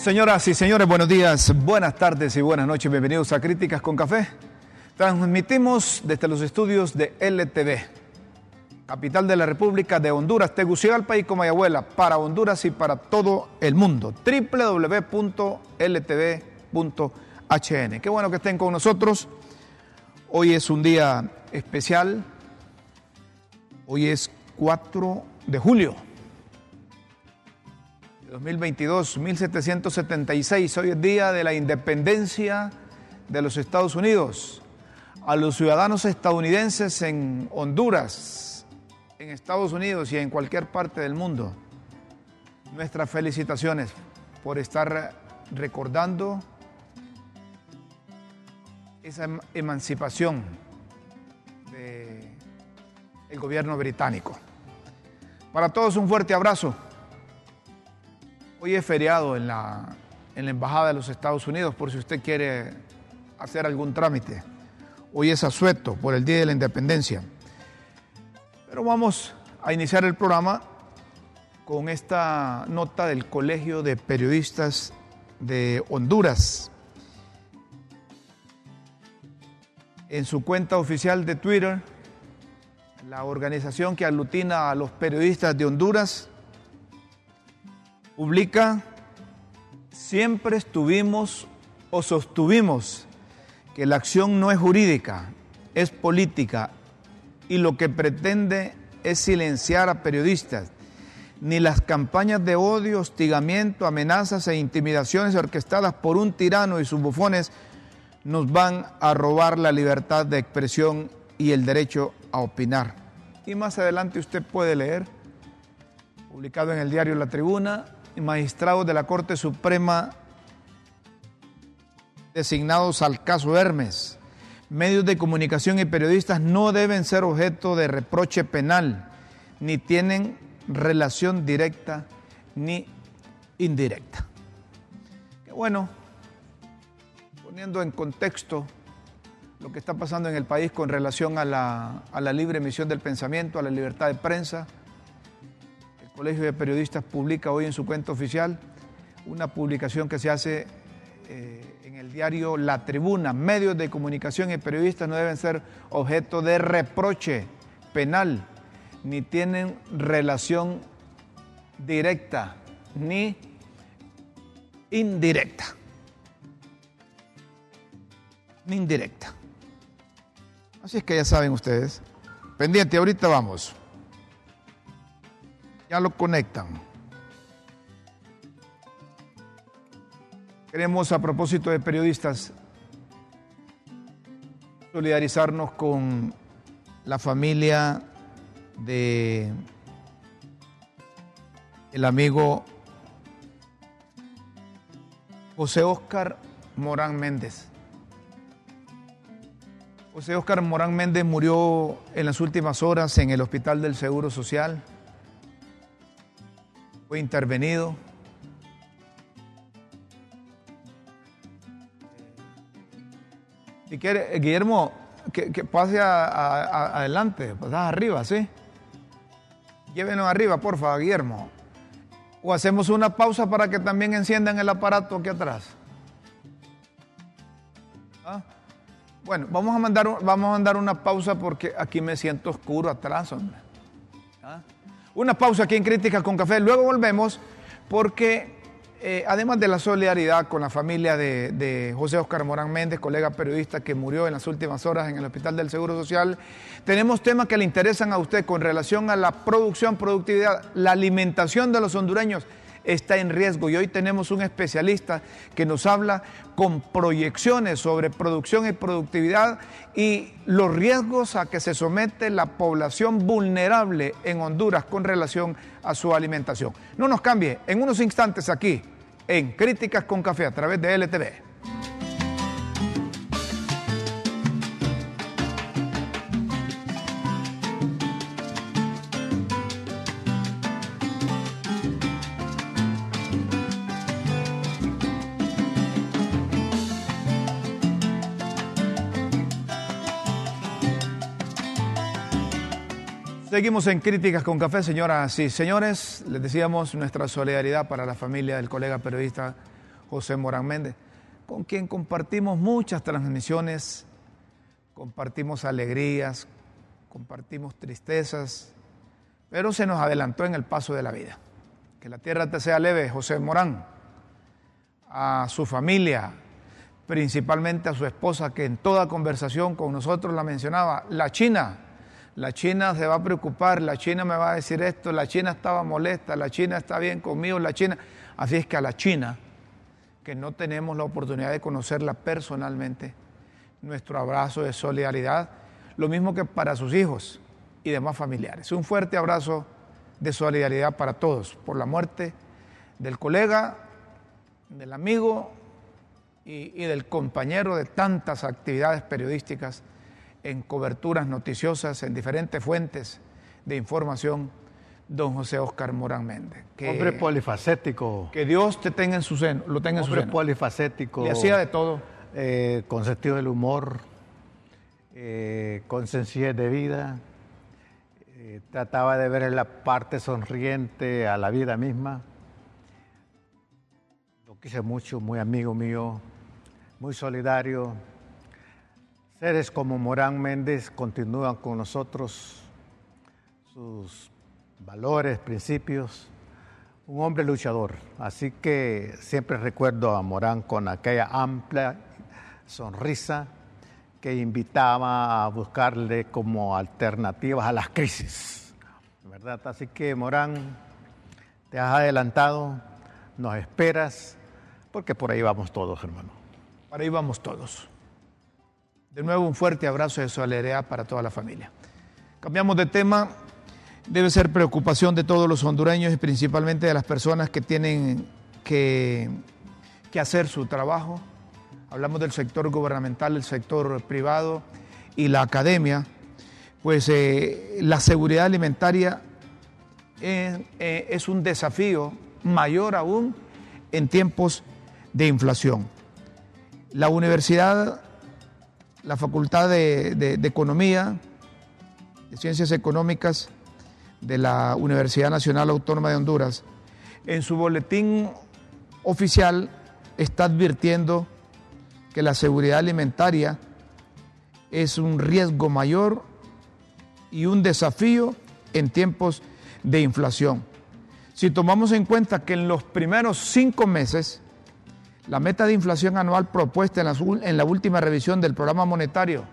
Señoras y señores, buenos días, buenas tardes y buenas noches. Bienvenidos a Críticas con Café. Transmitimos desde los estudios de LTV, capital de la República de Honduras, Tegucigalpa y Comayagüela, para Honduras y para todo el mundo. www.ltv.hn. Qué bueno que estén con nosotros. Hoy es un día especial. Hoy es 4 de julio 2022, 1776, hoy es día de la independencia de los Estados Unidos. A los ciudadanos estadounidenses en Honduras, en Estados Unidos y en cualquier parte del mundo, nuestras felicitaciones por estar recordando esa em-, emancipación del gobierno británico. Para todos un fuerte abrazo. Hoy es feriado en la, en la Embajada de los Estados Unidos por si usted quiere hacer algún trámite. Hoy es asueto por el Día de la Independencia. Pero vamos a iniciar el programa con esta nota del Colegio de Periodistas de Honduras. En su cuenta oficial de Twitter, la organización que aglutina a los periodistas de Honduras publica, siempre estuvimos o sostuvimos que la acción no es jurídica, es política y lo que pretende es silenciar a periodistas. Ni las campañas de odio, hostigamiento, amenazas e intimidaciones orquestadas por un tirano y sus bufones nos van a robar la libertad de expresión y el derecho a opinar. Y más adelante usted puede leer, publicado en el diario La Tribuna, magistrados de la Corte Suprema designados al caso Hermes. Medios de comunicación y periodistas no deben ser objeto de reproche penal, ni tienen relación directa ni indirecta. Qué bueno, poniendo en contexto lo que está pasando en el país con relación a la, a la libre emisión del pensamiento, a la libertad de prensa, Colegio de Periodistas publica hoy en su cuenta oficial una publicación que se hace eh, en el diario La Tribuna. Medios de comunicación y periodistas no deben ser objeto de reproche penal, ni tienen relación directa ni indirecta. Ni indirecta. Así es que ya saben ustedes. Pendiente, ahorita vamos ya lo conectan. Queremos, a propósito de periodistas, solidarizarnos con la familia de el amigo José Oscar Morán Méndez. José Oscar Morán Méndez murió en las últimas horas en el Hospital del Seguro Social fue intervenido. Si quiere, Guillermo, que, pase adelante, pasas arriba, ¿sí? Llévenos arriba, por favor, Guillermo. O hacemos una pausa para que también enciendan el aparato aquí atrás. ¿Ah? Bueno, vamos a, mandar, vamos a mandar una pausa porque aquí me siento oscuro atrás, hombre. ¿Ah? Una pausa aquí en Críticas con Café. Luego volvemos porque eh, además de la solidaridad con la familia de, José Oscar Morán Méndez, colega periodista que murió en las últimas horas en el Hospital del Seguro Social, tenemos temas que le interesan a usted con relación a la producción, productividad, la alimentación de los hondureños está en riesgo y hoy tenemos un especialista que nos habla con proyecciones sobre producción y productividad y los riesgos a que se somete la población vulnerable en Honduras con relación a su alimentación. No nos cambie, en unos instantes aquí en Críticas con Café a través de LTV. Seguimos en Críticas con Café, señoras y señores. Les decíamos nuestra solidaridad para la familia del colega periodista José Morán Méndez, con quien compartimos muchas transmisiones, compartimos alegrías, compartimos tristezas, pero se nos adelantó en el paso de la vida. Que la tierra te sea leve, José Morán, a su familia, principalmente a su esposa, que en toda conversación con nosotros la mencionaba, la China la China se va a preocupar, la China me va a decir esto, la China estaba molesta, la China está bien conmigo, la China. Así es que a la China, que no tenemos la oportunidad de conocerla personalmente, nuestro abrazo de solidaridad, lo mismo que para sus hijos y demás familiares. Un fuerte abrazo de solidaridad para todos por la muerte del colega, del amigo y, y del compañero de tantas actividades periodísticas en coberturas noticiosas en diferentes fuentes de información, don José Oscar Morán Méndez. Hombre polifacético. Que Dios te tenga en su seno, lo tenga en su seno. Hombre polifacético. Le hacía de todo. Eh, con sentido del humor, eh, con sencillez de vida. Eh, trataba de ver la parte sonriente a la vida misma. Lo quise mucho, muy amigo mío, muy solidario Seres como Morán Méndez continúan con nosotros sus valores, principios, un hombre luchador. Así que siempre recuerdo a Morán con aquella amplia sonrisa que invitaba a buscarle como alternativas a las crisis. ¿Verdad? Así que Morán, te has adelantado, nos esperas, porque por ahí vamos todos, hermano. Por ahí vamos todos. De nuevo, un fuerte abrazo de solidaridad para toda la familia. Cambiamos de tema. Debe ser preocupación de todos los hondureños y principalmente de las personas que tienen que, hacer su trabajo. Hablamos del sector gubernamental, el sector privado y la academia. Pues eh, la seguridad alimentaria es, eh, es un desafío mayor aún en tiempos de inflación. La universidad la Facultad de, Economía, de Ciencias Económicas de la Universidad Nacional Autónoma de Honduras, en su boletín oficial está advirtiendo que la seguridad alimentaria es un riesgo mayor y un desafío en tiempos de inflación. Si tomamos en cuenta que en los primeros cinco meses la meta de inflación anual propuesta en la, última revisión del programa monetario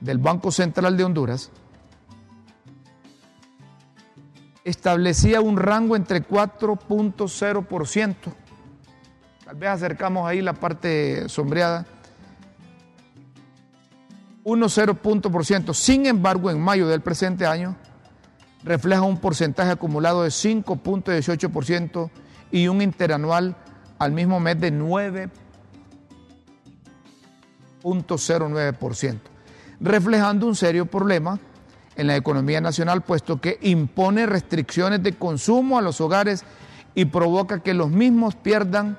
del Banco Central de Honduras establecía un rango entre 4.0%, tal vez acercamos ahí la parte sombreada, 1,0%. Sin embargo, en mayo del presente año refleja un porcentaje acumulado de 5.18% y un interanual al mismo mes de 9.09%, reflejando un serio problema en la economía nacional, puesto que impone restricciones de consumo a los hogares y provoca que los mismos pierdan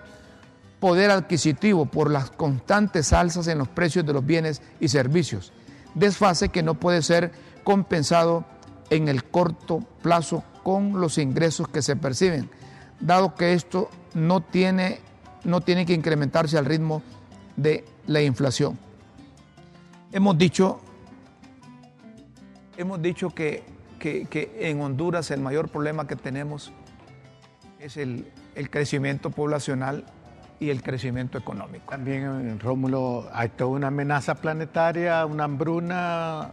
poder adquisitivo por las constantes alzas en los precios de los bienes y servicios, desfase que no puede ser compensado en el corto plazo con los ingresos que se perciben, dado que esto no tiene, no tiene que incrementarse al ritmo de la inflación. Hemos dicho, hemos dicho que, en Honduras el mayor problema que tenemos es el, crecimiento poblacional y el crecimiento económico. También, Rómulo, hay toda una amenaza planetaria, una hambruna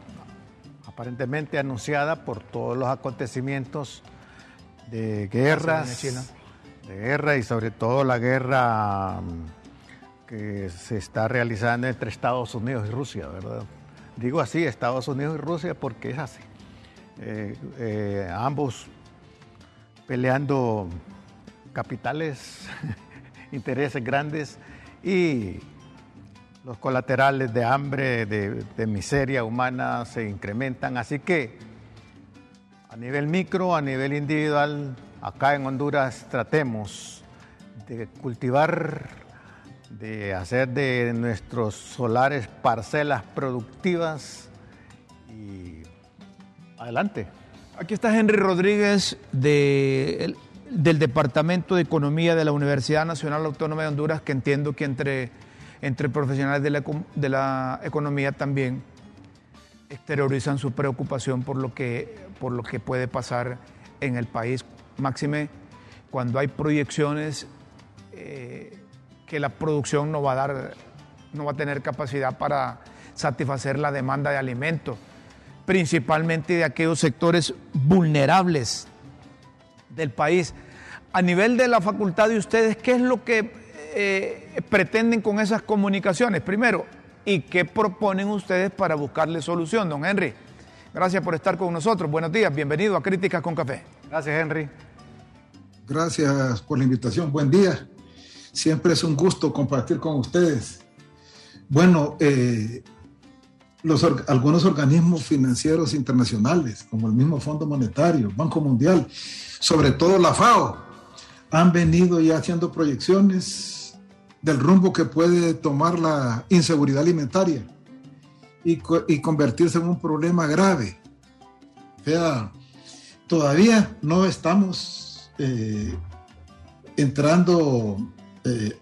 aparentemente anunciada por todos los acontecimientos de guerras, de guerra y sobre todo la guerra mm, que se está realizando entre Estados Unidos y Rusia, ¿verdad? Digo así, Estados Unidos y Rusia porque es así. Eh, eh, ambos peleando capitales, intereses grandes y los colaterales de hambre, de, de, miseria humana se incrementan. Así que a nivel micro, a nivel individual, acá en Honduras tratemos de cultivar, de hacer de nuestros solares parcelas productivas y adelante. Aquí está Henry Rodríguez del Departamento de Economía de la Universidad Nacional Autónoma de Honduras, que entiendo que entre, profesionales de la, de la economía también exteriorizan su preocupación por lo que, por lo que puede pasar en el país. Máxime, cuando hay proyecciones eh, que la producción no va a dar, no va a tener capacidad para satisfacer la demanda de alimentos principalmente de aquellos sectores vulnerables del país. A nivel de la facultad de ustedes, ¿qué es lo que eh, pretenden con esas comunicaciones? Primero, ¿y qué proponen ustedes para buscarle solución, don Henry? Gracias por estar con nosotros. Buenos días, bienvenido a Críticas con Café. Gracias, Henry. Gracias por la invitación. Buen día. Siempre es un gusto compartir con ustedes. Bueno, eh, algunos organismos financieros internacionales, como el mismo Fondo Monetario, Banco Mundial, sobre todo la FAO, han venido ya haciendo proyecciones del rumbo que puede tomar la inseguridad alimentaria y, convertirse en un problema grave. O sea, todavía no estamos eh, entrando eh,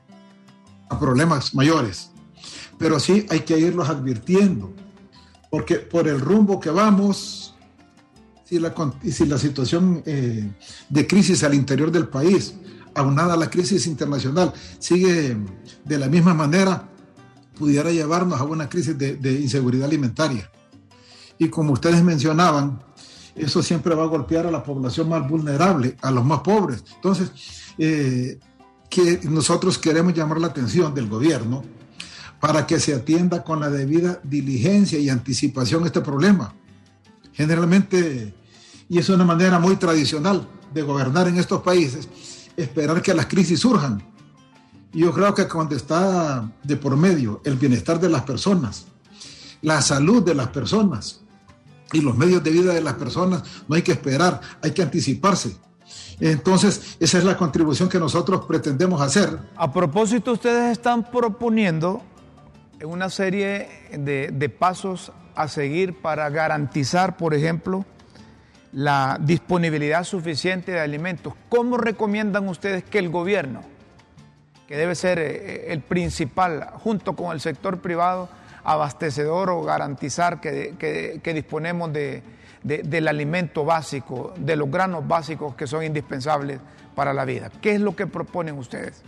a problemas mayores, pero sí hay que irlos advirtiendo porque por el rumbo que vamos, si la, si la situación eh, de crisis al interior del país, aunada a la crisis internacional, sigue de la misma manera, pudiera llevarnos a una crisis de, inseguridad alimentaria. Y como ustedes mencionaban, eso siempre va a golpear a la población más vulnerable, a los más pobres. Entonces, eh, que nosotros queremos llamar la atención del gobierno para que se atienda con la debida diligencia y anticipación este problema. Generalmente, y es una manera muy tradicional de gobernar en estos países, esperar que las crisis surjan. Yo creo que cuando está de por medio el bienestar de las personas, la salud de las personas y los medios de vida de las personas, no hay que esperar, hay que anticiparse. Entonces, esa es la contribución que nosotros pretendemos hacer. A propósito, ustedes están proponiendo una serie de, pasos a seguir para garantizar, por ejemplo, la disponibilidad suficiente de alimentos. ¿Cómo recomiendan ustedes que el gobierno, que debe ser eh, el principal, junto con el sector privado, abastecedor o garantizar que, disponemos del alimento básico, de los granos básicos que son indispensables para la vida? ¿Qué es lo que proponen ustedes?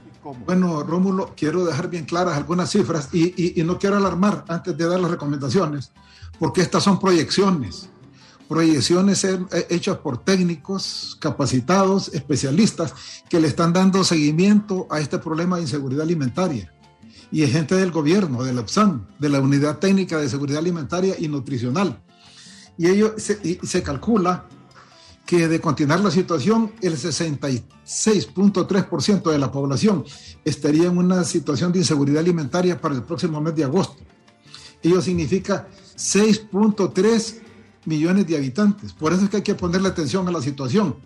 Bueno, Rómulo, quiero dejar bien claras algunas cifras y, no quiero alarmar antes de dar las recomendaciones, porque estas son proyecciones, proyecciones hechas por técnicos capacitados, especialistas, que le están dando seguimiento a este problema de inseguridad alimentaria. Y es gente del gobierno, de la UPSAN, de la Unidad Técnica de Seguridad Alimentaria y Nutricional. Y ello se calcula que de continuar la situación, el 66.3% de la población estaría en una situación de inseguridad alimentaria para el próximo mes de agosto. Ello significa 6.3 millones de habitantes. Por eso es que hay que ponerle atención a la situación.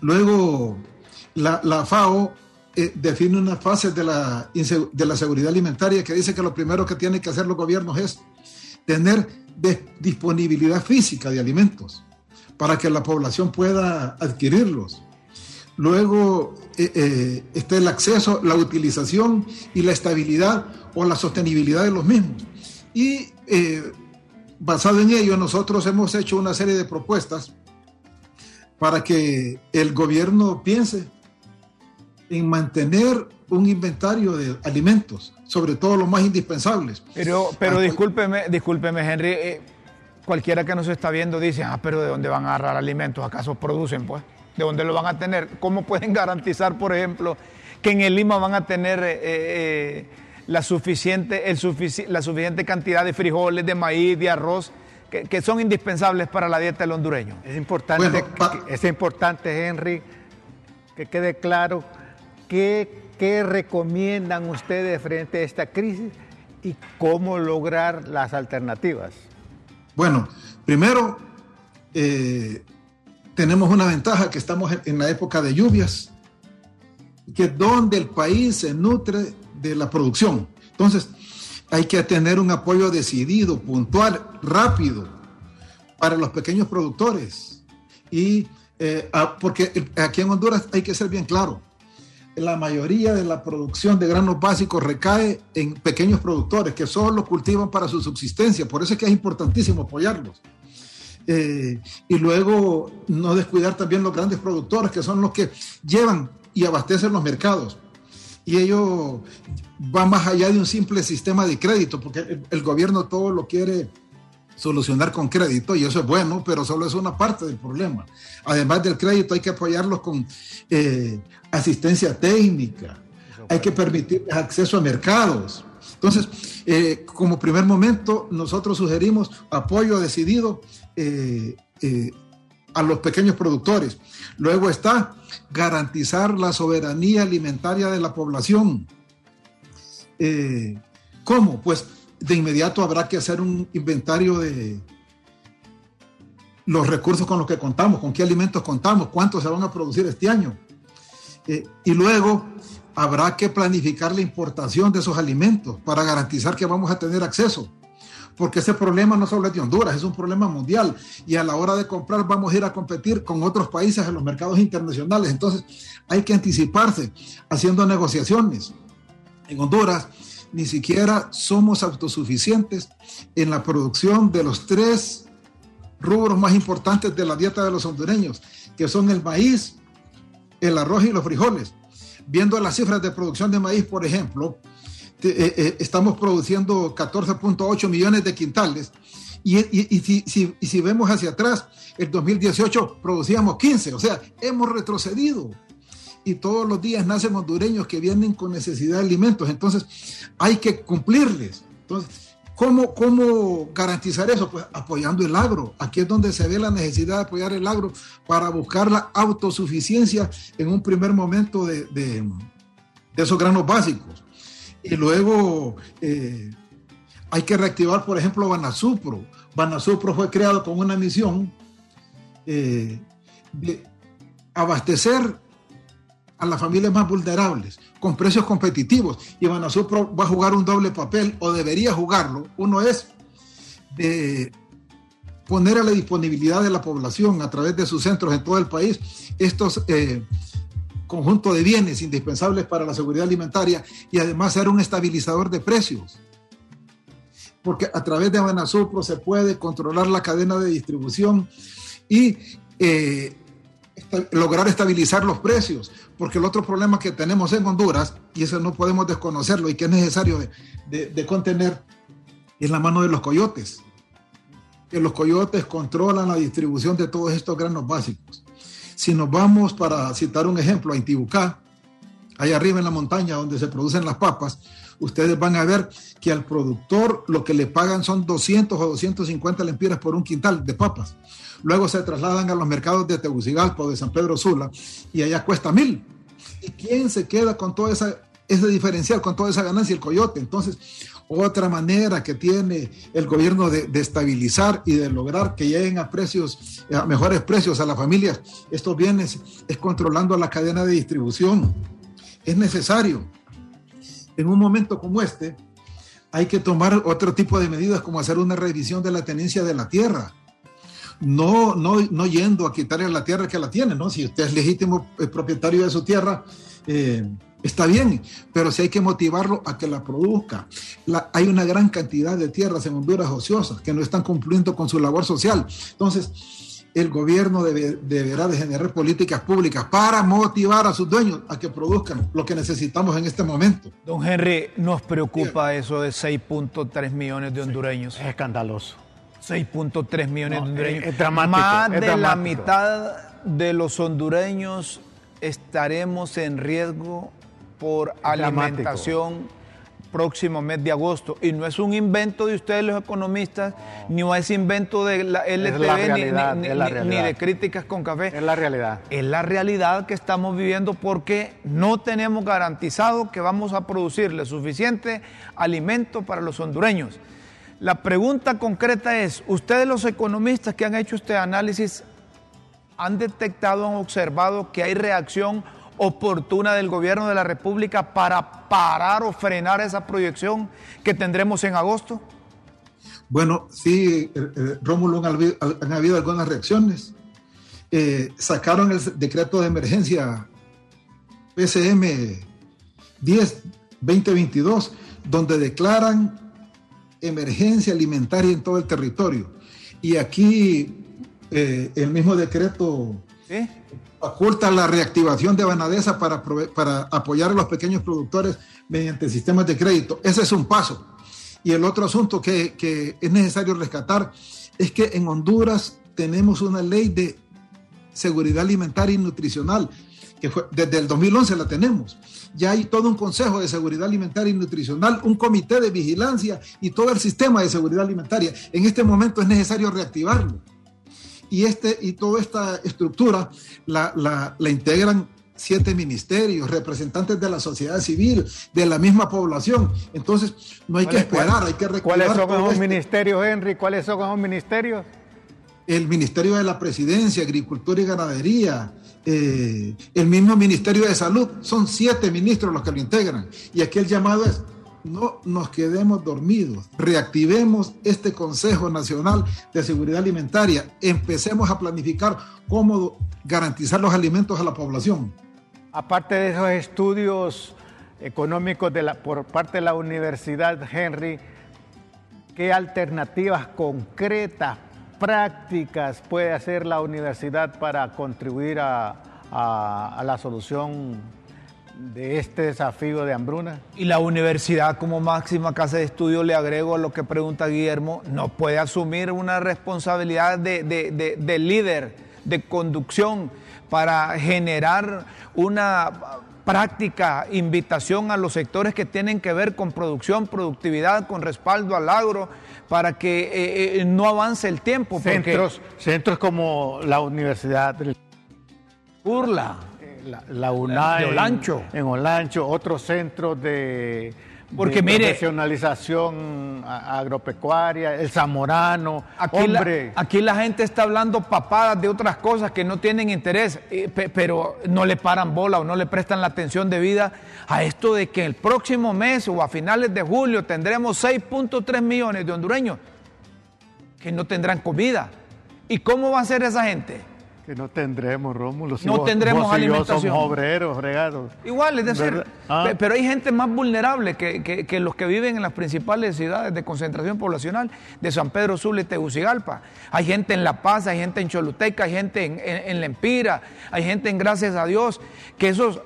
Luego, la, FAO eh, define unas fases de la, de la seguridad alimentaria que dice que lo primero que tienen que hacer los gobiernos es tener disponibilidad física de alimentos para que la población pueda adquirirlos. Luego eh, eh, está el acceso, la utilización y la estabilidad o la sostenibilidad de los mismos. Y basado en ello, nosotros hemos hecho una serie de propuestas para que el gobierno piense en mantener un inventario de alimentos, sobre todo los más indispensables. Pero, pero discúlpeme, discúlpeme, Henry cualquiera que nos está viendo dice, ah, pero ¿de dónde van a agarrar alimentos? ¿Acaso producen, pues? ¿De dónde lo van a tener? ¿Cómo pueden garantizar, por ejemplo, que en el Lima van a tener eh, eh, la, suficiente, el la suficiente cantidad de frijoles, de maíz, de arroz, que, son indispensables para la dieta del hondureño? Es importante, es importante, Henry, que quede claro qué, recomiendan ustedes frente a esta crisis y cómo lograr las alternativas. Bueno, primero, eh, tenemos una ventaja que estamos en, la época de lluvias, que es donde el país se nutre de la producción. Entonces, hay que tener un apoyo decidido, puntual, rápido para los pequeños productores, y eh, porque aquí en Honduras hay que ser bien claro, la mayoría de la producción de granos básicos recae en pequeños productores que solo cultivan para su subsistencia, por eso es que es importantísimo apoyarlos. Eh, y luego no descuidar también los grandes productores, que son los que llevan y abastecen los mercados. Y ello va más allá de un simple sistema de crédito, porque el, gobierno todo lo quiere solucionar con crédito y eso es bueno, pero solo es una parte del problema. Además del crédito hay que apoyarlos con eh, asistencia técnica, hay que permitir acceso a mercados. Entonces, eh, como primer momento, nosotros sugerimos apoyo decidido eh, a los pequeños productores. Luego está garantizar la soberanía alimentaria de la población. ¿Cómo? Pues de inmediato habrá que hacer un inventario de los recursos con los que contamos, con qué alimentos contamos, cuántos se van a producir este año. y luego habrá que planificar la importación de esos alimentos para garantizar que vamos a tener acceso porque ese problema no solo es de Honduras, es un problema mundial y a la hora de comprar vamos a ir a competir con otros países en los mercados internacionales. Entonces hay que anticiparse haciendo negociaciones. En Honduras ni siquiera somos autosuficientes en la producción de los tres rubros más importantes de la dieta de los hondureños, que son el maíz, el arroz y los frijoles. Viendo las cifras de producción de maíz, por ejemplo, eh, eh, estamos produciendo 14.8 millones de quintales. Y, si, vemos hacia atrás, el 2018 producíamos 15, o sea, hemos retrocedido. Y todos los días nacen hondureños que vienen con necesidad de alimentos, entonces hay que cumplirles. Entonces, ¿cómo, cómo garantizar eso? Pues apoyando el agro. Aquí es donde se ve la necesidad de apoyar el agro para buscar la autosuficiencia en un primer momento de, de esos granos básicos. Y luego eh, hay que reactivar, por ejemplo, Banasupro. Banasupro fue creado con una misión eh, de abastecer a las familias más vulnerables con precios competitivos. Y Banasupro va a jugar un doble papel, o debería jugarlo. Uno es de poner a la disponibilidad de la población a través de sus centros en todo el país estos eh, conjunto de bienes indispensables para la seguridad alimentaria y además ser un estabilizador de precios. Porque a través de Banasupro se puede controlar la cadena de distribución y eh, lograr estabilizar los precios. Porque el otro problema que tenemos en Honduras, y eso no podemos desconocerlo y que es necesario de, de contener, es la mano de los coyotes. Que los coyotes controlan la distribución de todos estos granos básicos. Si nos vamos, para citar un ejemplo, a Intibucá, allá arriba en la montaña donde se producen las papas, ustedes van a ver que al productor lo que le pagan son 200 o 250 lempiras por un quintal de papas. Luego se trasladan a los mercados de Tegucigalpa o de San Pedro Sula y allá cuesta mil. ¿Y quién se queda con todo esa, ese diferencial, con toda esa ganancia? El coyote. Entonces, otra manera que tiene el gobierno de, estabilizar y de lograr que lleguen a precios, a mejores precios a las familias estos bienes es controlando la cadena de distribución. Es necesario. En un momento como este, hay que tomar otro tipo de medidas como hacer una revisión de la tenencia de la tierra. No, no, no yendo a quitarle la tierra que la tiene, ¿no? Si usted es legítimo eh, propietario de su tierra, eh, Está bien, pero si hay que motivarlo a que la produzca. hay una gran cantidad de tierras en Honduras ociosas que no están cumpliendo con su labor social. Entonces, el gobierno deberá de generar políticas públicas para motivar a sus dueños a que produzcan lo que necesitamos en este momento. Don Henry, nos preocupa eso de 6.3 millones de hondureños. es escandaloso. 6.3 millones de hondureños. Es, dramático. Más de la mitad de los hondureños estaremos en riesgo por alimentación próximo mes de agosto. Y no es un invento de ustedes los economistas, ni es invento de la LTV, ni, de críticas con café. Es la realidad. Es la realidad que estamos viviendo porque no tenemos garantizado que vamos a producirle suficiente alimento para los hondureños. La pregunta concreta es, ustedes los economistas que han hecho este análisis, ¿han detectado, han observado que hay reacción oportuna del gobierno de la República para parar o frenar esa proyección que tendremos en agosto? Bueno, sí, eh, eh, Rómulo, han habido, algunas reacciones. eh, sacaron el decreto de emergencia PCM 10-2022, donde declaran emergencia alimentaria en todo el territorio. Y aquí eh, el mismo decreto oculta la reactivación de Banadesa para, para apoyar a los pequeños productores mediante sistemas de crédito. Ese es un paso. Y el otro asunto que, que es necesario rescatar es que en Honduras tenemos una ley de seguridad alimentaria y nutricional, que fue, desde el 2011 la tenemos. Ya hay todo un Consejo de Seguridad Alimentaria y Nutricional, un comité de vigilancia y todo el sistema de seguridad alimentaria. En este momento es necesario reactivarlo. Y, este, y toda esta estructura la, la, la integran siete ministerios, representantes de la sociedad civil, de la misma población. Entonces, no hay que esperar, hay que recordar. ¿Cuáles son esos ministerios, Henry? ¿Cuáles son esos ministerios? El Ministerio de la Presidencia, Agricultura y Ganadería, eh, el mismo Ministerio de Salud. Son siete ministros los que lo integran. Y aquí el llamado es, no nos quedemos dormidos, reactivemos este Consejo Nacional de Seguridad Alimentaria, empecemos a planificar cómo garantizar los alimentos a la población. Aparte de esos estudios económicos de por parte de la Universidad Henry, ¿qué alternativas concretas, prácticas puede hacer la universidad para contribuir a, la solución de este desafío de hambruna? Y la universidad como máxima casa de estudio, le agrego a lo que pregunta Guillermo, no puede asumir una responsabilidad de, de líder, de conducción para generar una práctica, invitación a los sectores que tienen que ver con producción, productividad, con respaldo al agro, para que eh, eh, no avance el tiempo. Centros, centros como la Universidad del Urla, la, la UNAI, en Olancho. en Olancho, otros centros de porque de profesionalización agropecuaria, el zamorano, aquí hombre. La, aquí la gente está hablando papadas de otras cosas que no tienen interés, eh, pero no le paran bola o no le prestan la atención debida a esto de que el próximo mes o a finales de julio tendremos 6.3 millones de hondureños que no tendrán comida. ¿Y cómo va a ser esa gente? Que no tendremos, Rómulo. Si no tendremos alimentación. somos obreros, regados. Igual, es decir, ah. pero hay gente más vulnerable que, que, los que viven en las principales ciudades de concentración poblacional, de San Pedro Sula y Tegucigalpa. Hay gente en La Paz, hay gente en Choluteca, hay gente en, en, en Lempira, hay gente en Gracias a Dios, que esos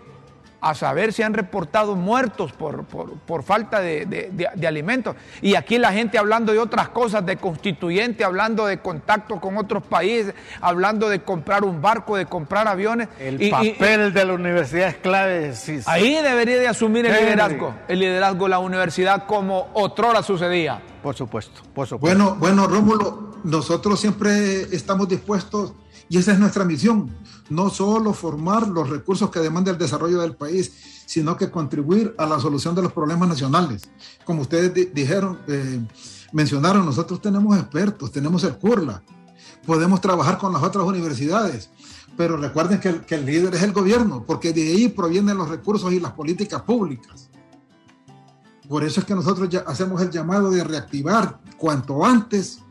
a saber si han reportado muertos por, por, falta de, de, alimentos. Y aquí la gente hablando de otras cosas, de constituyente, hablando de contacto con otros países, hablando de comprar un barco, de comprar aviones. El papel de la universidad es clave. ahí debería de asumir el liderazgo, el liderazgo de la universidad como otrora sucedía. Por supuesto, por supuesto. Bueno, bueno, Rómulo, nosotros siempre estamos dispuestos y esa es nuestra misión, no solo formar los recursos que demanda el desarrollo del país, sino que contribuir a la solución de los problemas nacionales. Como ustedes dijeron, eh, mencionaron, nosotros tenemos expertos, tenemos el CURLA, podemos trabajar con las otras universidades, pero recuerden que el, líder es el gobierno, porque de ahí provienen los recursos y las políticas públicas. Por eso es que nosotros ya hacemos el llamado de reactivar cuanto antes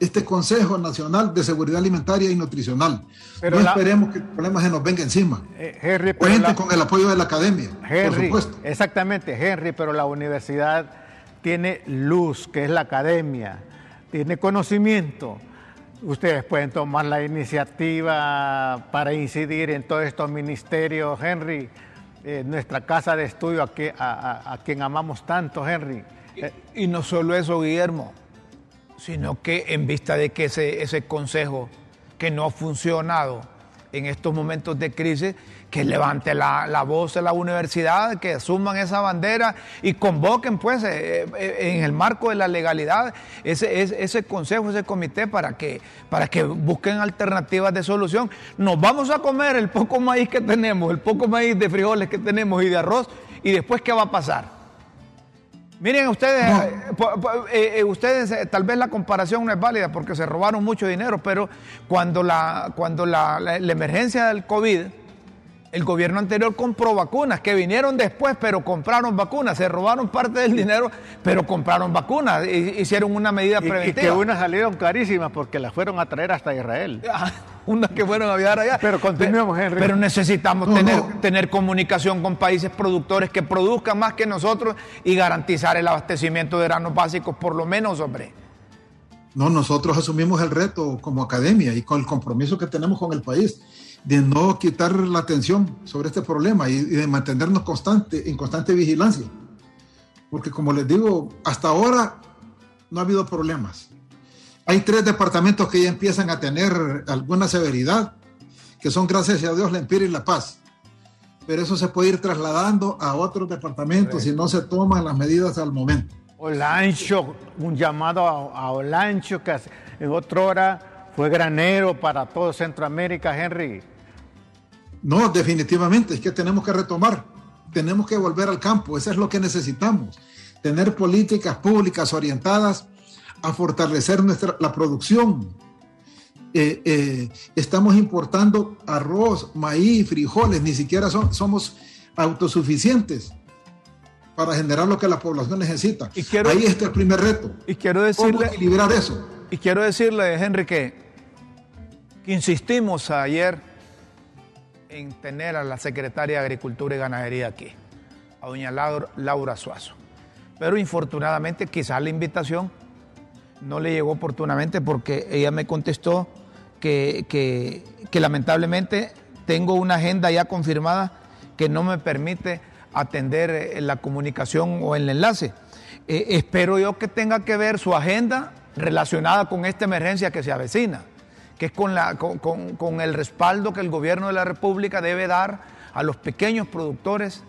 este Consejo Nacional de Seguridad Alimentaria y Nutricional. Pero no esperemos que el problema se nos venga encima. Eh, Henry, con el apoyo de la academia, por supuesto. Exactamente, Henry, pero la universidad tiene luz, que es la academia, tiene conocimiento. Ustedes pueden tomar la iniciativa para incidir en todos estos ministerios, Henry, eh, nuestra casa de estudio a, quien amamos tanto, Henry. y no solo eso, Guillermo sino que en vista de que ese, ese consejo que no ha funcionado en estos momentos de crisis, que levante la, la, voz de la universidad, que asuman esa bandera y convoquen pues eh, eh, en el marco de la legalidad ese, ese, ese, consejo, ese comité para que, para que busquen alternativas de solución. Nos vamos a comer el poco maíz que tenemos, el poco maíz de frijoles que tenemos y de arroz y después ¿qué va a pasar? Miren, ustedes, eh, eh, ustedes eh, tal vez la comparación no es válida porque se robaron mucho dinero, pero cuando la, cuando la, la, emergencia del COVID, el gobierno anterior compró vacunas que vinieron después, pero compraron vacunas, se robaron parte del dinero, pero compraron vacunas, hicieron una medida preventiva. Y que unas salieron carísimas porque las fueron a traer hasta Israel. Ah, unas que fueron a viajar allá. Pero continuemos, Henry. Pero necesitamos tener, tener comunicación con países productores que produzcan más que nosotros y garantizar el abastecimiento de granos básicos, por lo menos, hombre. No, nosotros asumimos el reto como academia y con el compromiso que tenemos con el país de no quitar la atención sobre este problema y, de mantenernos constante, en constante vigilancia. Porque como les digo, hasta ahora no ha habido problemas. Hay tres departamentos que ya empiezan a tener alguna severidad, que son gracias a Dios la Empira y la Paz. Pero eso se puede ir trasladando a otros departamentos si no se toman las medidas al momento. Olancho, un llamado a, Olancho, que en otra hora fue granero para todo Centroamérica, Henry. No, definitivamente, es que tenemos que retomar, tenemos que volver al campo, eso es lo que necesitamos, tener políticas públicas orientadas a fortalecer nuestra, la producción. Eh, eh, estamos importando arroz, maíz, frijoles, ni siquiera somos autosuficientes para generar lo que la población necesita. Ahí está el primer reto. Y quiero decirle, ¿Cómo equilibrar eso? Y quiero decirle, Henry, que, insistimos ayer en tener a la secretaria de Agricultura y Ganadería aquí, a doña Laura, Suazo. Pero infortunadamente quizás la invitación no le llegó oportunamente porque ella me contestó que, que lamentablemente tengo una agenda ya confirmada que no me permite atender eh, la comunicación o el enlace. Eh, espero yo que tenga que ver su agenda relacionada con esta emergencia que se avecina, que es con, la, con, el respaldo que el gobierno de la República debe dar a los pequeños productores,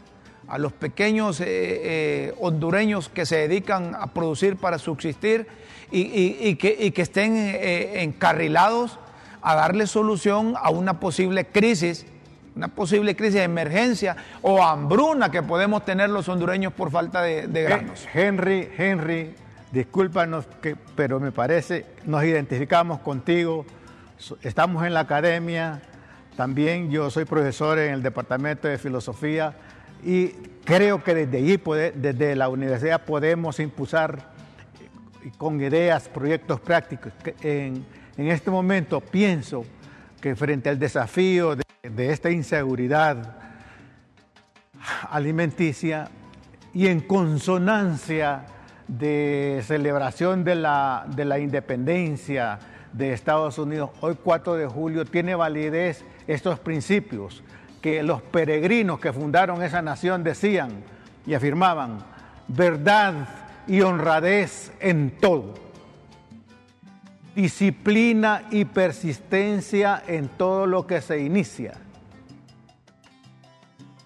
a los pequeños eh, hondureños que se dedican a producir para subsistir y, que, y que, estén encarrilados a darle solución a una posible crisis una posible crisis de emergencia o hambruna que podemos tener los hondureños por falta de, granos. Henry, Henry, discúlpanos, pero me parece, nos identificamos contigo, estamos en la academia, también yo soy profesor en el Departamento de Filosofía y creo que desde allí, desde la universidad, podemos impulsar con ideas, proyectos prácticos. En, en este momento pienso que frente al desafío de de esta inseguridad alimenticia y en consonancia de celebración de la, de la independencia de Estados Unidos, hoy 4 de julio, tiene validez estos principios que los peregrinos que fundaron esa nación decían y afirmaban, verdad y honradez en todo. Disciplina y persistencia en todo lo que se inicia,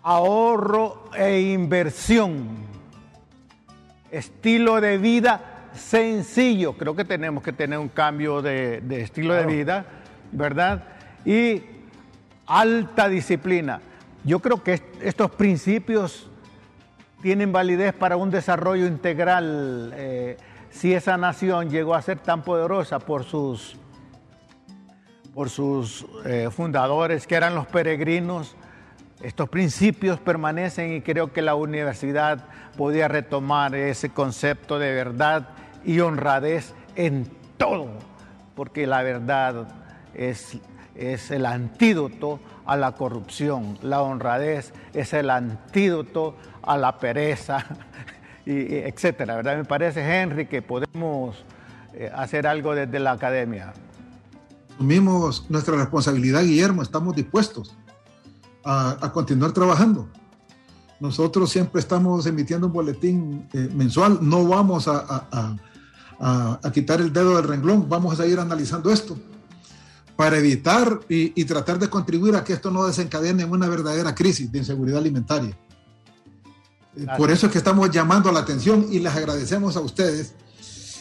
ahorro e inversión, estilo de vida sencillo, creo que tenemos que tener un cambio de, estilo de vida, ¿verdad? Y alta disciplina. Yo creo que estos principios tienen validez para un desarrollo integral. Eh, si esa nación llegó a ser tan poderosa por sus, por sus eh, fundadores, que eran los peregrinos, estos principios permanecen y creo que la universidad podía retomar ese concepto de verdad y honradez en todo, porque la verdad es, es el antídoto a la corrupción, la honradez es el antídoto a la pereza, y, etcétera, ¿verdad? Me parece, Henry, que podemos eh, hacer algo desde la academia. Asumimos nuestra responsabilidad, Guillermo, estamos dispuestos a, continuar trabajando. Nosotros siempre estamos emitiendo un boletín eh, mensual, no vamos a, a, quitar el dedo del renglón, vamos a seguir analizando esto para evitar y, y, tratar de contribuir a que esto no desencadene en una verdadera crisis de inseguridad alimentaria. Por eso es que estamos llamando la atención y les agradecemos a ustedes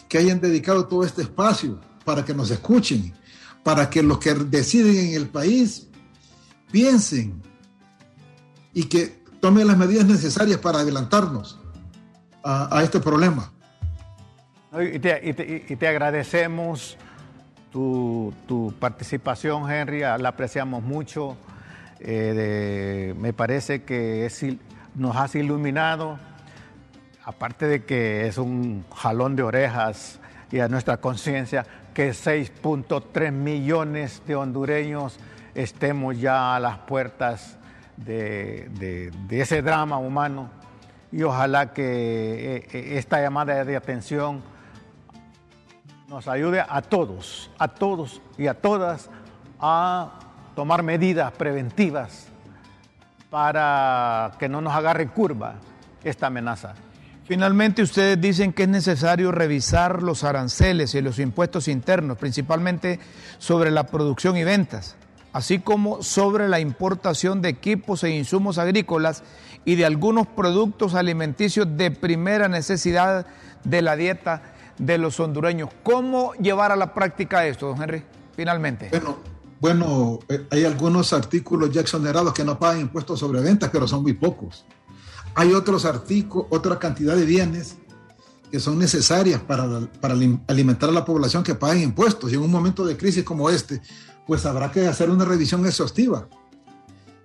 que hayan dedicado todo este espacio para que nos escuchen, para que los que deciden en el país piensen y que tomen las medidas necesarias para adelantarnos a, este problema. Y te, agradecemos tu, participación, Henry, la apreciamos mucho. Eh, me parece que nos has iluminado, aparte de que es un jalón de orejas y a nuestra conciencia, que 6.3 millones de hondureños estemos ya a las puertas de, ese drama humano y ojalá que eh, eh, esta llamada de atención nos ayude a todos, a todos y a todas a tomar medidas preventivas para que no nos agarre curva esta amenaza. Finalmente, ustedes dicen que es necesario revisar los aranceles y los impuestos internos, principalmente sobre la producción y ventas, así como sobre la importación de equipos e insumos agrícolas y de algunos productos alimenticios de primera necesidad de la dieta de los hondureños. ¿Cómo llevar a la práctica esto, don Henry? Finalmente. Bueno, bueno eh, hay algunos artículos ya exonerados que no pagan impuestos sobre ventas, pero son muy pocos. Hay otros artículos, otra cantidad de bienes que son necesarias para, alimentar a la población que paguen impuestos. Y en un momento de crisis como este, pues habrá que hacer una revisión exhaustiva.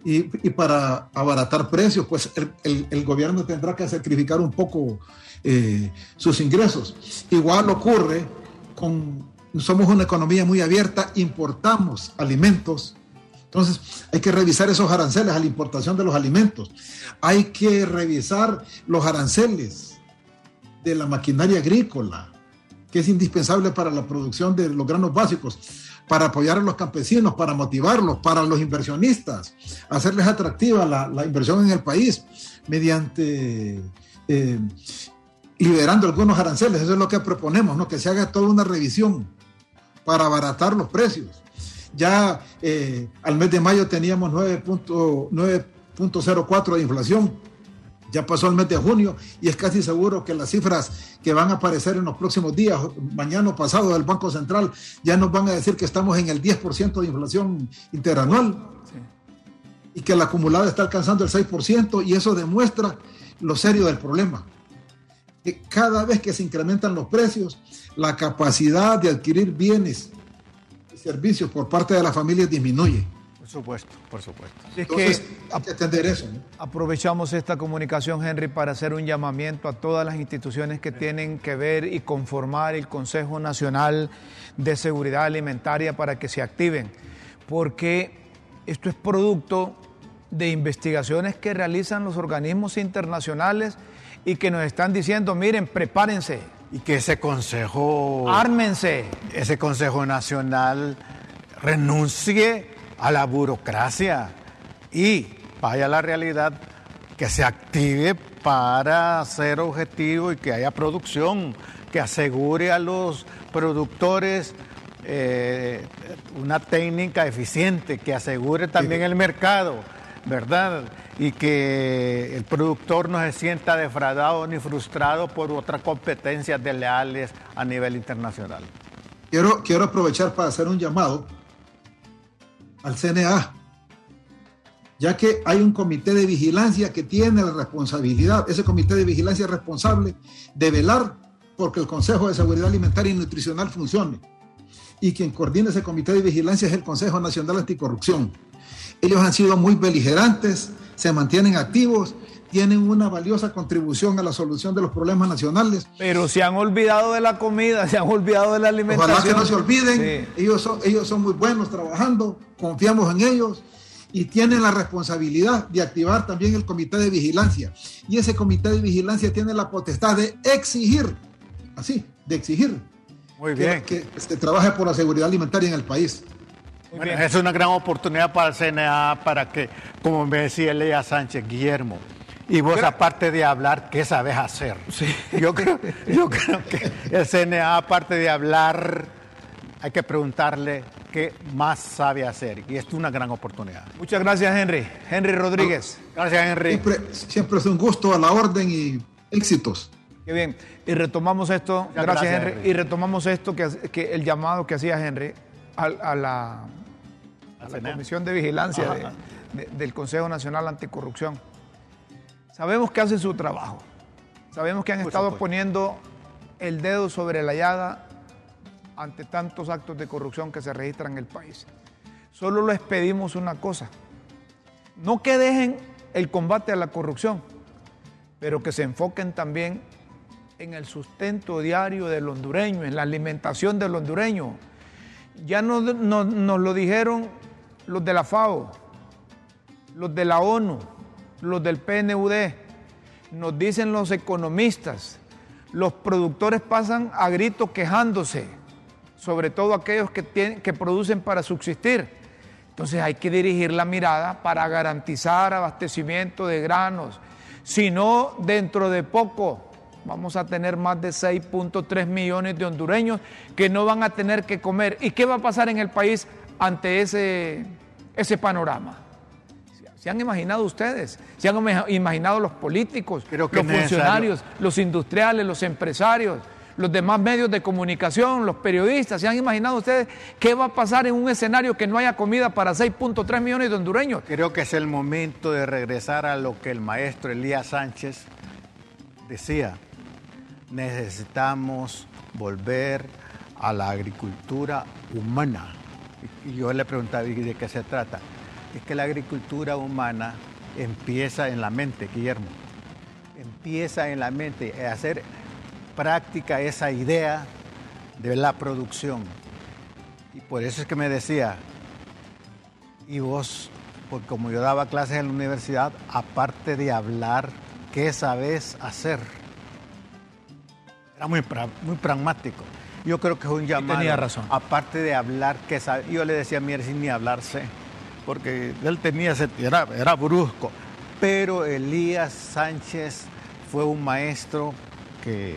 Y, y para abaratar precios, pues el, el, gobierno tendrá que sacrificar un poco eh, sus ingresos. Igual ocurre con, somos una economía muy abierta, importamos alimentos entonces, hay que revisar esos aranceles a la importación de los alimentos. Hay que revisar los aranceles de la maquinaria agrícola, que es indispensable para la producción de los granos básicos, para apoyar a los campesinos, para motivarlos, para los inversionistas, hacerles atractiva la, inversión en el país mediante eh, liberando algunos aranceles. Eso es lo que proponemos, que se haga toda una revisión para abaratar los precios ya eh, al mes de mayo teníamos 9.04 de inflación. Ya pasó el mes de junio y es casi seguro que las cifras que van a aparecer en los próximos días, mañana o pasado del Banco Central, ya nos van a decir que estamos en el 10% de inflación interanual y que la acumulada está alcanzando el 6% y eso demuestra lo serio del problema. Que cada vez que se incrementan los precios, la capacidad de adquirir bienes servicios por parte de la familia disminuye. Por supuesto, por supuesto. es que hay que atender eso. Aprovechamos esta comunicación, Henry, para hacer un llamamiento a todas las instituciones que tienen que ver y conformar el Consejo Nacional de Seguridad Alimentaria para que se activen, porque esto es producto de investigaciones que realizan los organismos internacionales y que nos están diciendo, miren, prepárense, y que ese consejo... Ármense. Ese consejo nacional renuncie a la burocracia y vaya la realidad que se active para ser objetivo y que haya producción, que asegure a los productores eh, una técnica eficiente, que asegure también el mercado, ¿verdad? y que el productor no se sienta defraudado ni frustrado por otras competencias desleales a nivel internacional. Quiero, quiero aprovechar para hacer un llamado al CNA, ya que hay un comité de vigilancia que tiene la responsabilidad, ese comité de vigilancia es responsable de velar porque el Consejo de Seguridad Alimentaria y Nutricional funcione. Y quien coordina ese comité de vigilancia es el Consejo Nacional Anticorrupción. Ellos han sido muy beligerantes, se mantienen activos, tienen una valiosa contribución a la solución de los problemas nacionales. Pero se han olvidado de la comida, se han olvidado de la alimentación. Ojalá que no se olviden, ellos, son, ellos son muy buenos trabajando, confiamos en ellos y tienen la responsabilidad de activar también el comité de vigilancia. Y ese comité de vigilancia tiene la potestad de exigir, así, de exigir muy bien. que se trabaje por la seguridad alimentaria en el país es una gran oportunidad para el CNA para que, como me decía Lea Sánchez, Guillermo, y vos aparte de hablar, ¿qué sabes hacer? Yo, creo, yo creo que el CNA aparte de hablar, hay que preguntarle qué más sabe hacer. Y esto es una gran oportunidad. Muchas gracias, Henry. Henry Rodríguez. Gracias, Henry. Siempre, siempre es un gusto a la orden y éxitos. Qué bien. Y retomamos esto, gracias, Henry. Y retomamos esto, que, que el llamado que hacía Henry a la a la Comisión de Vigilancia del Consejo Nacional Anticorrupción. Sabemos que hacen su trabajo. Sabemos que han estado poniendo el dedo sobre la llaga ante tantos actos de corrupción que se registran en el país. Solo les pedimos una cosa. No que dejen el combate a la corrupción, pero que se enfoquen también en el sustento diario del hondureño, en la alimentación del hondureño. Ya nos, nos lo dijeron los de la FAO, los de la ONU, los del PNUD, nos dicen los economistas, los productores pasan a gritos quejándose, sobre todo aquellos que, tienen, que producen para subsistir. Entonces hay que dirigir la mirada para garantizar abastecimiento de granos. Si no, dentro de poco vamos a tener más de 6.3 millones de hondureños que no van a tener que comer. ¿Y qué va a pasar en el país ante ese, ese panorama? ¿Se han imaginado ustedes? ¿Se han imaginado los políticos, los funcionarios, los industriales, los empresarios, los demás medios de comunicación, los periodistas? ¿Se han imaginado ustedes qué va a pasar en un escenario que no haya comida para 6.3 millones de hondureños? Creo que es el momento de regresar a lo que el maestro Elías Sánchez decía. Necesitamos volver a la agricultura humana. Y yo le preguntaba, ¿de qué se trata? Es que la agricultura humana empieza en la mente, Guillermo. Empieza en la mente, a hacer práctica esa idea de la producción. Y por eso es que me decía, y vos, porque como yo daba clases en la universidad, aparte de hablar, ¿qué sabes hacer? Era muy, muy pragmático. Yo creo que es un llamado. tenía razón. Aparte de hablar, ¿qué sabes? Yo le decía, mire, sin ni hablarse porque él tenía, era, era brusco. Pero Elías Sánchez fue un maestro que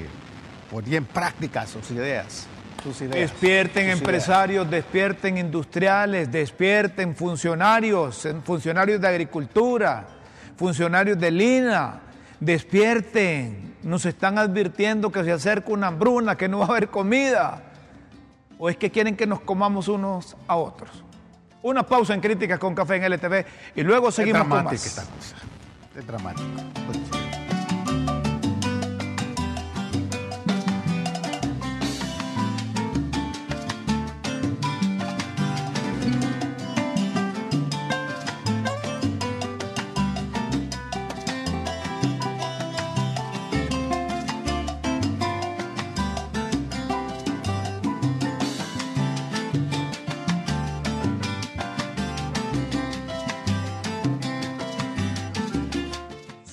ponía en práctica sus ideas. Sus ideas despierten empresarios, despierten industriales, despierten funcionarios, funcionarios de agricultura, funcionarios de Lina, despierten. Nos están advirtiendo que se acerca una hambruna, que no va a haber comida. ¿O es que quieren que nos comamos unos a otros? Una pausa en Críticas con Café en LTV y luego seguimos con más. Esta cosa. Es dramático.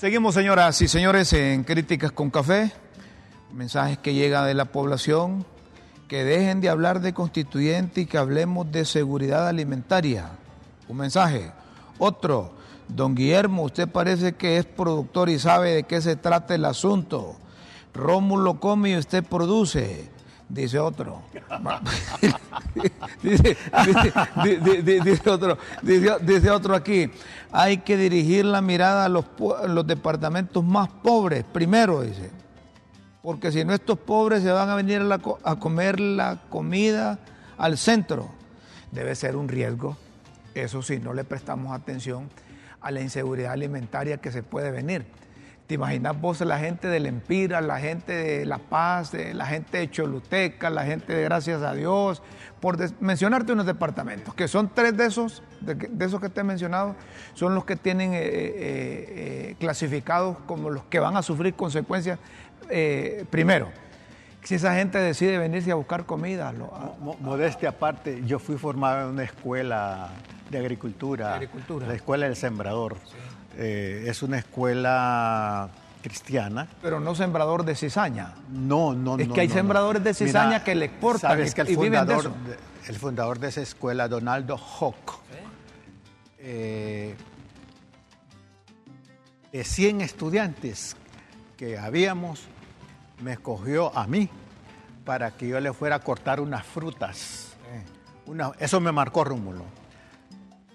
Seguimos, señoras y señores, en Críticas con Café. Mensajes que llegan de la población, que dejen de hablar de constituyente y que hablemos de seguridad alimentaria. Un mensaje. Otro, don Guillermo, usted parece que es productor y sabe de qué se trata el asunto. Rómulo come y usted produce dice otro. dice, otro, dice, otro aquí, hay que dirigir la mirada a los, los departamentos más pobres, primero dice, porque si no estos pobres se van a venir a comer la comida al centro, debe ser un riesgo, eso sí, no le prestamos atención a la inseguridad alimentaria que se puede venir. ¿Te imaginas vos la gente del Empira, la gente de La Paz, la gente de Choluteca, la gente de Gracias a Dios, por mencionarte unos departamentos, que son tres de esos, de, esos que te he mencionado, son los que tienen eh, eh, eh, clasificados como los que van a sufrir consecuencias primero. Si esa gente decide venirse a buscar comida. Modestia aparte, yo fui formado en una escuela de agricultura, agricultura. la escuela del sembrador. Eh, es una escuela cristiana. Pero no sembrador de cizaña. No, no, no. Es que hay sembradores de cizaña que le exportan sabes que el fundador, el fundador de esa escuela, Donaldo Hock, eh, de 100 estudiantes que habíamos, me escogió a mí para que yo le fuera a cortar unas frutas. eso me marcó Rúmulo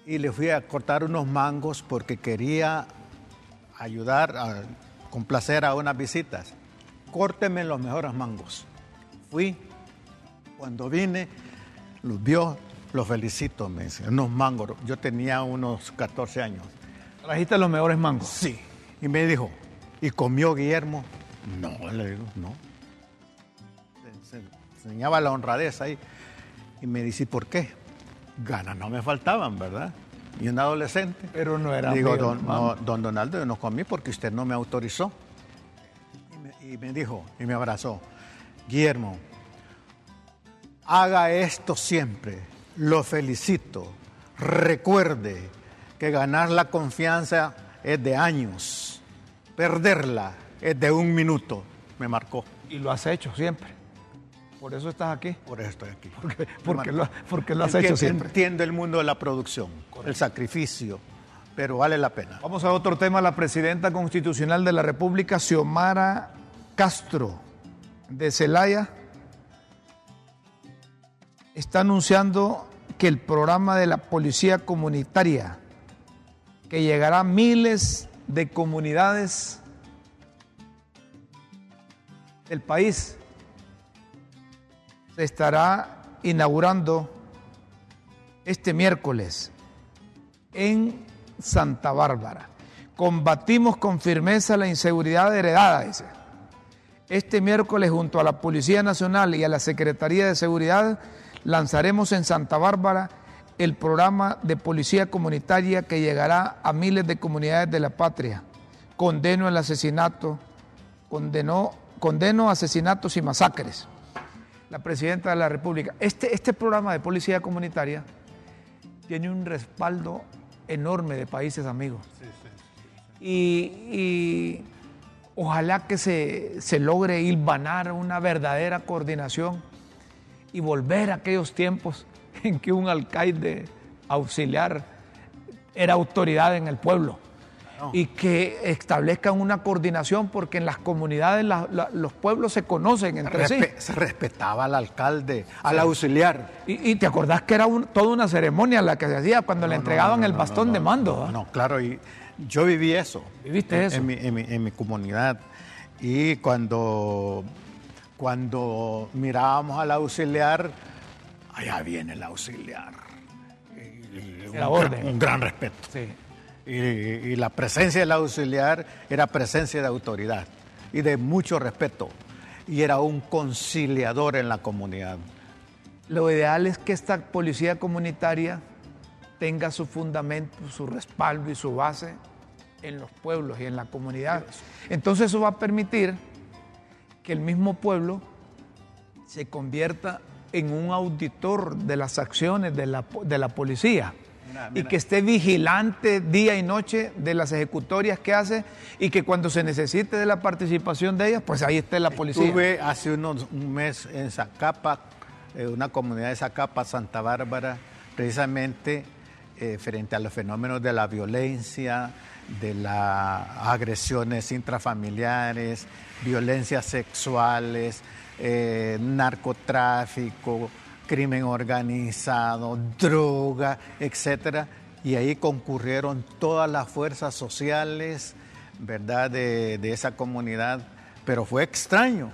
y le fui a cortar unos mangos porque quería ayudar a complacer a unas visitas. Córteme los mejores mangos. Fui, cuando vine, los vio, los felicito, me dice, unos mangos. Yo tenía unos 14 años. ¿Trajiste los mejores mangos? Sí. Y me dijo, ¿y comió Guillermo? No, le digo, no. Se, enseñaba la honradez ahí. Y me dice, ¿por qué? Ganas no me faltaban, ¿verdad? Y un adolescente. Pero no era Digo, don, Donaldo, yo no comí porque usted no me autorizó. y me dijo, y me abrazó, Guillermo, haga esto siempre, lo felicito, recuerde que ganar la confianza es de años, perderla es de un minuto, me marcó. Y lo has hecho siempre. Por eso estás aquí. Por eso estoy aquí. Porque, lo, porque lo has hecho siempre. Entiendo el mundo de la producción, el sacrificio, pero vale la pena. Vamos a otro tema. La presidenta constitucional de la República, Xiomara Castro, de Celaya, está anunciando que el programa de la policía comunitaria, que llegará a miles de comunidades del país, se estará inaugurando este miércoles en Santa Bárbara. Combatimos con firmeza la inseguridad heredada, dice. Este miércoles junto a la Policía Nacional y a la Secretaría de Seguridad lanzaremos en Santa Bárbara el programa de policía comunitaria que llegará a miles de comunidades de la patria. Condeno el asesinato, condenó, condeno asesinatos y masacres. La Presidenta de la República. Este, este programa de policía comunitaria tiene un respaldo enorme de países amigos. y, ojalá que se, se logre hilvanar una verdadera coordinación y volver a aquellos tiempos en que un alcaide auxiliar era autoridad en el pueblo y que establezcan una coordinación porque en las comunidades los pueblos se conocen entre sí. Se respetaba al alcalde, al auxiliar. Y, te acordás que era toda una ceremonia la que se hacía cuando le entregaban el bastón de mando. No, claro, y yo viví eso. ¿Viviste eso? En mi, en mi, comunidad. Y cuando, cuando mirábamos al auxiliar, allá viene el auxiliar. un, un gran respeto. Sí y, la presencia del auxiliar era presencia de autoridad y de mucho respeto y era un conciliador en la comunidad. Lo ideal es que esta policía comunitaria tenga su fundamento, su respaldo y su base en los pueblos y en la comunidad. Entonces eso va a permitir que el mismo pueblo se convierta en un auditor de las acciones de la, de la policía y que esté vigilante día y noche de las ejecutorias que hace y que cuando se necesite de la participación de ellas, pues ahí esté la policía. Estuve hace unos, un mes en Zacapa, en una comunidad de Zacapa, Santa Bárbara, precisamente eh, frente a los fenómenos de la violencia, de las agresiones intrafamiliares, violencias sexuales, eh, narcotráfico, crimen organizado, droga, etcétera, y ahí concurrieron todas las fuerzas sociales, ¿verdad?, de, esa comunidad, pero fue extraño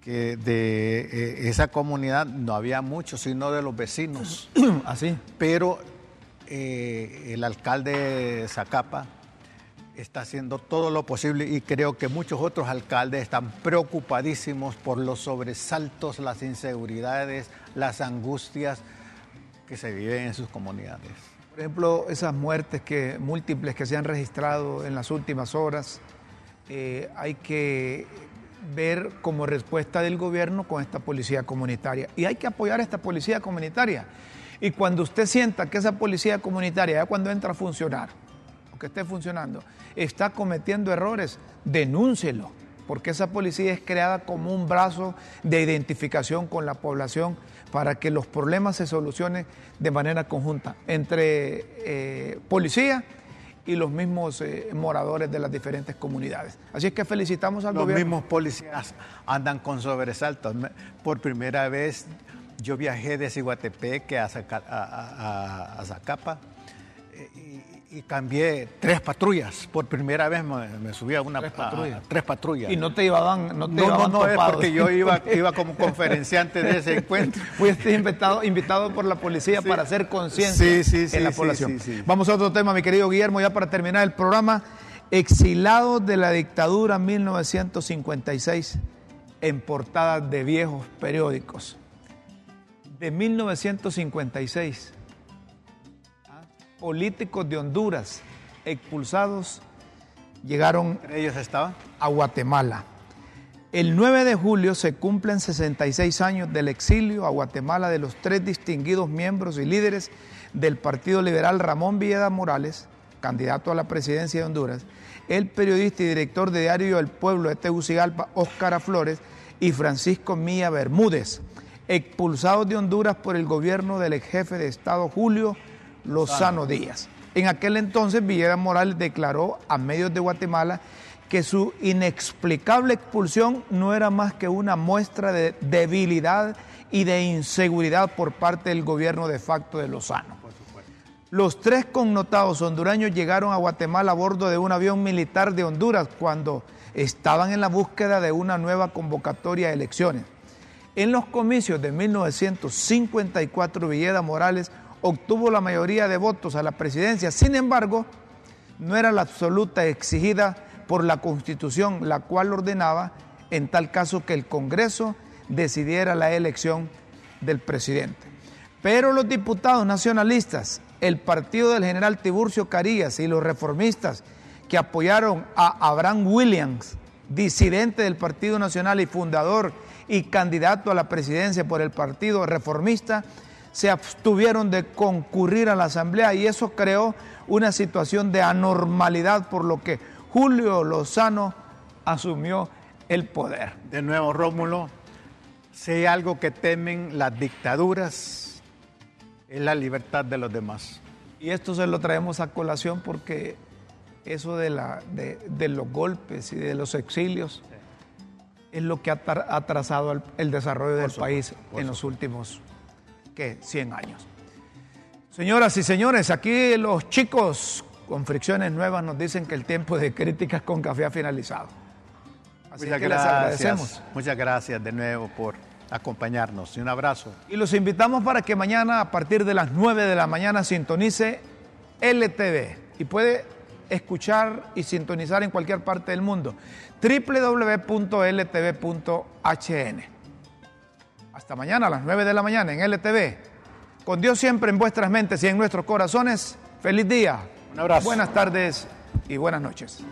que de eh, esa comunidad no había muchos, sino de los vecinos. Así. Pero eh, el alcalde de Zacapa está haciendo todo lo posible y creo que muchos otros alcaldes están preocupadísimos por los sobresaltos, las inseguridades, las angustias que se viven en sus comunidades. Por ejemplo, esas muertes que, múltiples que se han registrado en las últimas horas, eh, hay que ver como respuesta del gobierno con esta policía comunitaria. Y hay que apoyar esta policía comunitaria. Y cuando usted sienta que esa policía comunitaria, ya cuando entra a funcionar, o que esté funcionando, está cometiendo errores, denúncielo, porque esa policía es creada como un brazo de identificación con la población para que los problemas se solucionen de manera conjunta entre eh, policía y los mismos eh, moradores de las diferentes comunidades. Así es que felicitamos al gobierno. Los mismos policías andan con sobresaltos. Por primera vez yo viajé de Iguatepeque a, a, a Zacapa y cambié tres patrullas. Por primera vez me, subí a una tres patrullas. tres patrullas. Y no te iban no te no, no, es porque yo iba, iba como conferenciante de ese encuentro. Fuiste invitado, invitado por la policía para hacer conciencia en la población. Vamos a otro tema, mi querido Guillermo, ya para terminar el programa. Exilados de la dictadura 1956 en portadas de viejos periódicos. De 1956 políticos de Honduras expulsados llegaron ellos a Guatemala. El 9 de julio se cumplen 66 años del exilio a Guatemala de los tres distinguidos miembros y líderes del Partido Liberal Ramón Villeda Morales, candidato a la presidencia de Honduras, el periodista y director de Diario El Pueblo de Tegucigalpa, Óscar Flores, y Francisco Mía Bermúdez, expulsados de Honduras por el gobierno del ex jefe de Estado Julio Lozano Díaz. En aquel entonces Villeda Morales declaró a medios de Guatemala que su inexplicable expulsión no era más que una muestra de debilidad y de inseguridad por parte del gobierno de facto de Lozano. Los tres connotados hondureños llegaron a Guatemala a bordo de un avión militar de Honduras cuando estaban en la búsqueda de una nueva convocatoria de elecciones. En los comicios de 1954, Villeda Morales obtuvo la mayoría de votos a la presidencia. Sin embargo, no era la absoluta exigida por la Constitución, la cual ordenaba, en tal caso, que el Congreso decidiera la elección del presidente. Pero los diputados nacionalistas, el partido del general Tiburcio Carías y los reformistas que apoyaron a Abraham Williams, disidente del Partido Nacional y fundador y candidato a la presidencia por el Partido Reformista, se abstuvieron de concurrir a la Asamblea y eso creó una situación de anormalidad por lo que Julio Lozano asumió el poder. De nuevo, Rómulo, si hay algo que temen las dictaduras, es la libertad de los demás. Y esto se lo traemos a colación porque eso de, la, de, los golpes y de los exilios es lo que ha atrasado el, desarrollo del país en los últimos ¿qué? 100 años. Señoras y señores, aquí los chicos con fricciones nuevas nos dicen que el tiempo de críticas con café ha finalizado. Así Muchas que gracias. les agradecemos. Muchas gracias de nuevo por acompañarnos y un abrazo. Y los invitamos para que mañana a partir de las 9 de la mañana sintonice LTV y puede escuchar y sintonizar en cualquier parte del mundo. www.ltv.hn. Hasta mañana a las 9 de la mañana en LTV. Con Dios siempre en vuestras mentes y en nuestros corazones. Feliz día. Un abrazo. Buenas tardes y buenas noches.